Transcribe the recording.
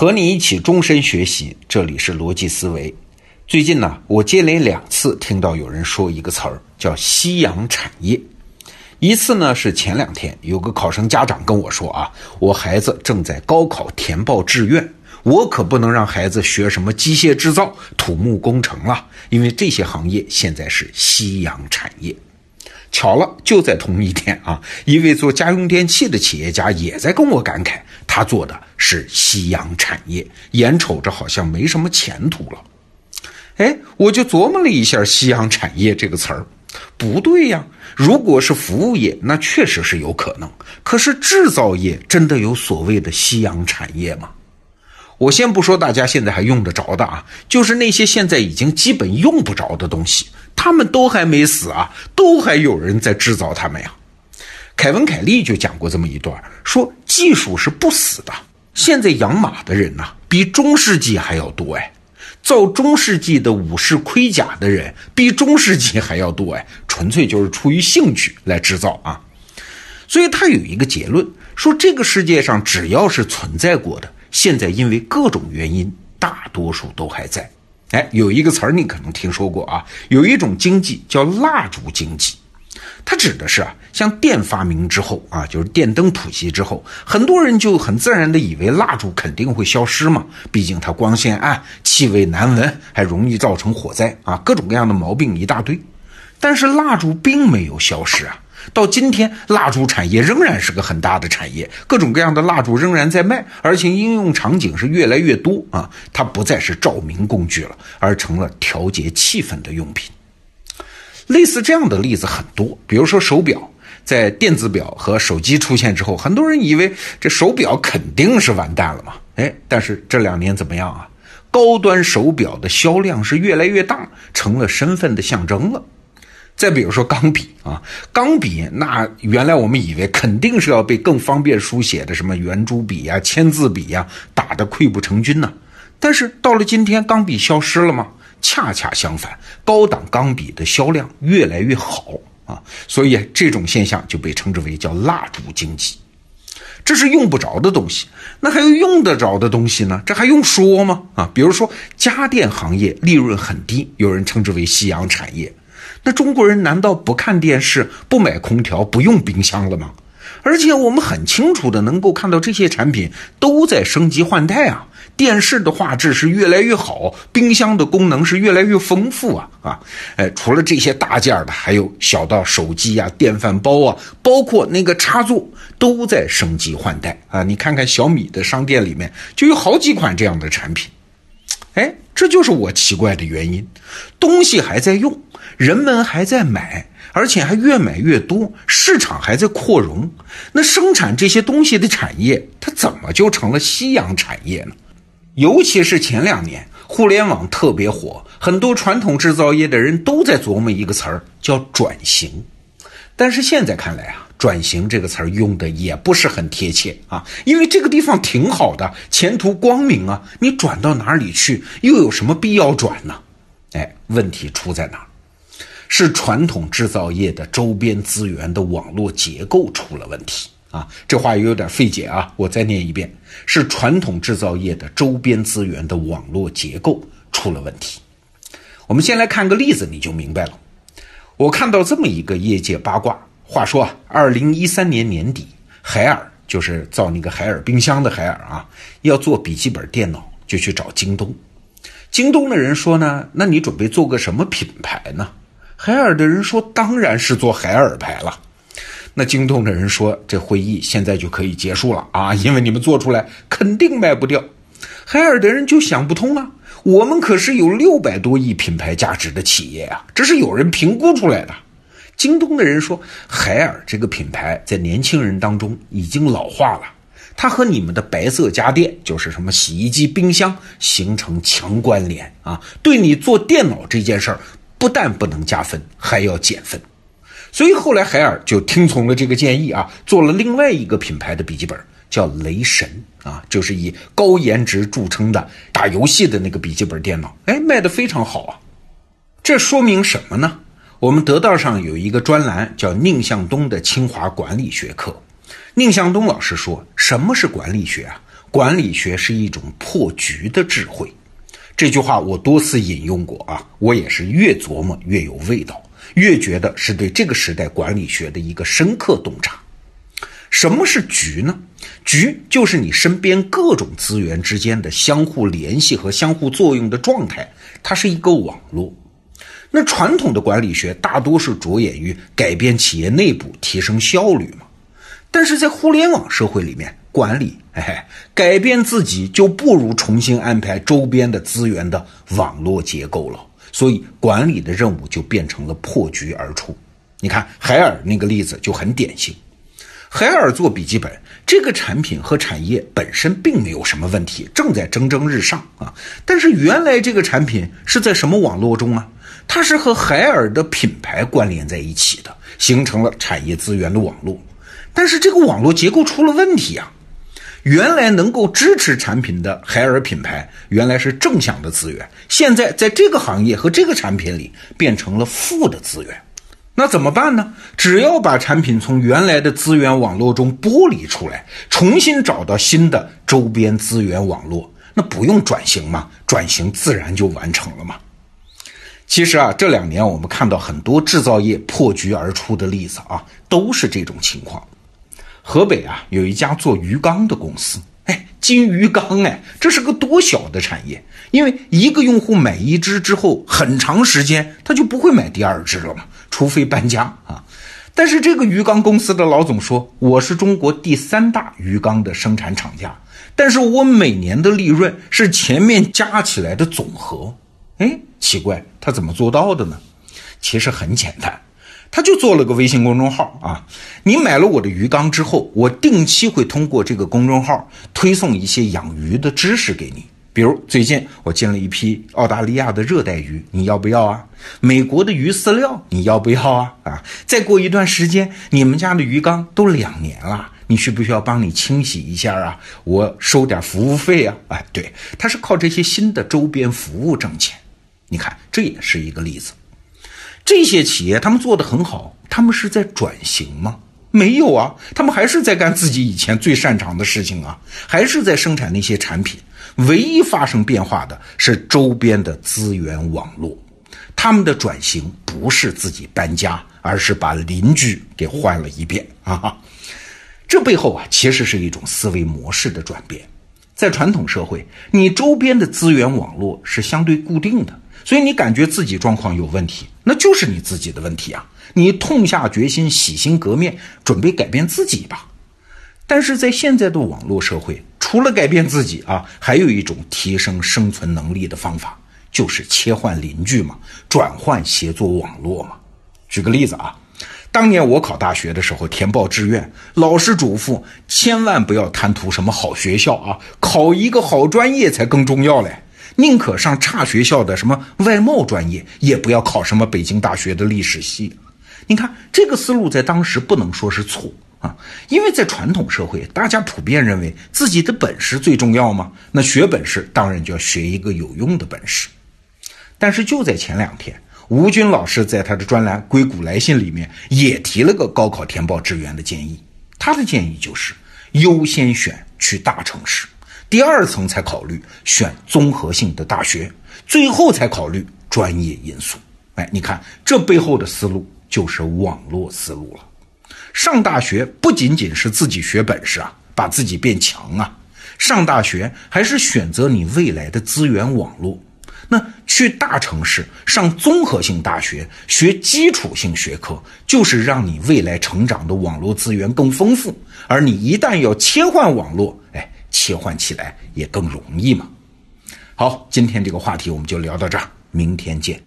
和你一起终身学习，这里是逻辑思维。最近呢，我接连两次听到有人说一个词儿，叫“夕阳产业”。一次呢是前两天，有个考生家长跟我说啊，我孩子正在高考填报志愿，我可不能让孩子学什么机械制造、土木工程了，因为这些行业现在是夕阳产业。巧了，就在同一天啊，一位做家用电器的企业家也在跟我感慨，他做的是夕阳产业，眼瞅着好像没什么前途了。哎，我就琢磨了一下“夕阳产业”这个词儿，不对呀。如果是服务业，那确实是有可能。可是制造业真的有所谓的夕阳产业吗？我先不说大家现在还用得着的啊，就是那些现在已经基本用不着的东西。他们都还没死啊，都还有人在制造他们呀。凯文·凯利就讲过这么一段，说技术是不死的。现在养马的人呐，比中世纪还要多哎，造中世纪的武士盔甲的人比中世纪还要多哎，纯粹就是出于兴趣来制造啊。所以他有一个结论，说这个世界上只要是存在过的，现在因为各种原因，大多数都还在。哎，有一个词儿你可能听说过啊，有一种经济叫蜡烛经济，它指的是啊，像电发明之后啊，就是电灯普及之后，很多人就很自然的以为蜡烛肯定会消失嘛，毕竟它光线暗、气味难闻，还容易造成火灾啊，各种各样的毛病一大堆。但是蜡烛并没有消失啊。到今天，蜡烛产业仍然是个很大的产业，各种各样的蜡烛仍然在卖，而且应用场景是越来越多啊！它不再是照明工具了，而成了调节气氛的用品。类似这样的例子很多，比如说手表，在电子表和手机出现之后，很多人以为这手表肯定是完蛋了嘛？哎，但是这两年怎么样啊？高端手表的销量是越来越大，成了身份的象征了。再比如说钢笔啊，钢笔那原来我们以为肯定是要被更方便书写的什么圆珠笔呀、签字笔呀打得溃不成军呢。但是到了今天，钢笔消失了吗？恰恰相反，高档钢笔的销量越来越好啊。所以这种现象就被称之为叫蜡烛经济。这是用不着的东西，那还有用得着的东西呢？这还用说吗？啊，比如说家电行业利润很低，有人称之为夕阳产业。那中国人难道不看电视、不买空调、不用冰箱了吗？而且我们很清楚的能够看到这些产品都在升级换代啊！电视的画质是越来越好，冰箱的功能是越来越丰富啊！啊，哎，除了这些大件的，还有小到手机啊、电饭煲啊，包括那个插座都在升级换代啊！你看看小米的商店里面就有好几款这样的产品。哎，这就是我奇怪的原因，东西还在用。人们还在买，而且还越买越多，市场还在扩容。那生产这些东西的产业，它怎么就成了夕阳产业呢？尤其是前两年，互联网特别火，很多传统制造业的人都在琢磨一个词儿，叫转型。但是现在看来啊，转型这个词儿用的也不是很贴切啊，因为这个地方挺好的，前途光明啊，你转到哪里去，又有什么必要转呢？哎，问题出在哪儿？是传统制造业的周边资源的网络结构出了问题啊！这话也有点费解啊，我再念一遍：是传统制造业的周边资源的网络结构出了问题。我们先来看个例子，你就明白了。我看到这么一个业界八卦，话说啊，二零一三年年底，海尔就是造那个海尔冰箱的海尔啊，要做笔记本电脑，就去找京东。京东的人说呢，那你准备做个什么品牌呢？海尔的人说：“当然是做海尔牌了。”那京东的人说：“这会议现在就可以结束了啊，因为你们做出来肯定卖不掉。”海尔的人就想不通啊，我们可是有六百多亿品牌价值的企业啊，这是有人评估出来的。京东的人说：“海尔这个品牌在年轻人当中已经老化了，它和你们的白色家电，就是什么洗衣机、冰箱，形成强关联啊，对你做电脑这件事儿。”不但不能加分，还要减分，所以后来海尔就听从了这个建议啊，做了另外一个品牌的笔记本，叫雷神啊，就是以高颜值著称的打游戏的那个笔记本电脑，哎，卖的非常好啊。这说明什么呢？我们得道上有一个专栏叫宁向东的清华管理学课，宁向东老师说，什么是管理学啊？管理学是一种破局的智慧。这句话我多次引用过啊，我也是越琢磨越有味道，越觉得是对这个时代管理学的一个深刻洞察。什么是局呢？局就是你身边各种资源之间的相互联系和相互作用的状态，它是一个网络。那传统的管理学大多是着眼于改变企业内部，提升效率嘛。但是在互联网社会里面，管理，哎，改变自己就不如重新安排周边的资源的网络结构了。所以，管理的任务就变成了破局而出。你看海尔那个例子就很典型。海尔做笔记本这个产品和产业本身并没有什么问题，正在蒸蒸日上啊。但是原来这个产品是在什么网络中啊？它是和海尔的品牌关联在一起的，形成了产业资源的网络。但是这个网络结构出了问题啊！原来能够支持产品的海尔品牌，原来是正向的资源，现在在这个行业和这个产品里变成了负的资源。那怎么办呢？只要把产品从原来的资源网络中剥离出来，重新找到新的周边资源网络，那不用转型嘛？转型自然就完成了嘛？其实啊，这两年我们看到很多制造业破局而出的例子啊，都是这种情况。河北啊，有一家做鱼缸的公司，哎，金鱼缸，哎，这是个多小的产业，因为一个用户买一只之后，很长时间他就不会买第二只了嘛，除非搬家啊。但是这个鱼缸公司的老总说，我是中国第三大鱼缸的生产厂家，但是我每年的利润是前面加起来的总和。哎，奇怪，他怎么做到的呢？其实很简单。他就做了个微信公众号啊，你买了我的鱼缸之后，我定期会通过这个公众号推送一些养鱼的知识给你。比如最近我进了一批澳大利亚的热带鱼，你要不要啊？美国的鱼饲料你要不要啊？啊，再过一段时间，你们家的鱼缸都两年了，你需不需要帮你清洗一下啊？我收点服务费啊？哎，对，他是靠这些新的周边服务挣钱。你看，这也是一个例子。这些企业他们做的很好，他们是在转型吗？没有啊，他们还是在干自己以前最擅长的事情啊，还是在生产那些产品。唯一发生变化的是周边的资源网络。他们的转型不是自己搬家，而是把邻居给换了一遍啊。这背后啊，其实是一种思维模式的转变。在传统社会，你周边的资源网络是相对固定的。所以你感觉自己状况有问题，那就是你自己的问题啊！你痛下决心洗心革面，准备改变自己吧。但是在现在的网络社会，除了改变自己啊，还有一种提升生存能力的方法，就是切换邻居嘛，转换协作网络嘛。举个例子啊，当年我考大学的时候填报志愿，老师嘱咐千万不要贪图什么好学校啊，考一个好专业才更重要嘞。宁可上差学校的什么外贸专业，也不要考什么北京大学的历史系。你看这个思路在当时不能说是错啊，因为在传统社会，大家普遍认为自己的本事最重要嘛。那学本事当然就要学一个有用的本事。但是就在前两天，吴军老师在他的专栏《硅谷来信》里面也提了个高考填报志愿的建议。他的建议就是优先选去大城市。第二层才考虑选综合性的大学，最后才考虑专业因素。哎，你看这背后的思路就是网络思路了。上大学不仅仅是自己学本事啊，把自己变强啊，上大学还是选择你未来的资源网络。那去大城市上综合性大学学基础性学科，就是让你未来成长的网络资源更丰富。而你一旦要切换网络，哎。切换起来也更容易嘛。好，今天这个话题我们就聊到这儿，明天见。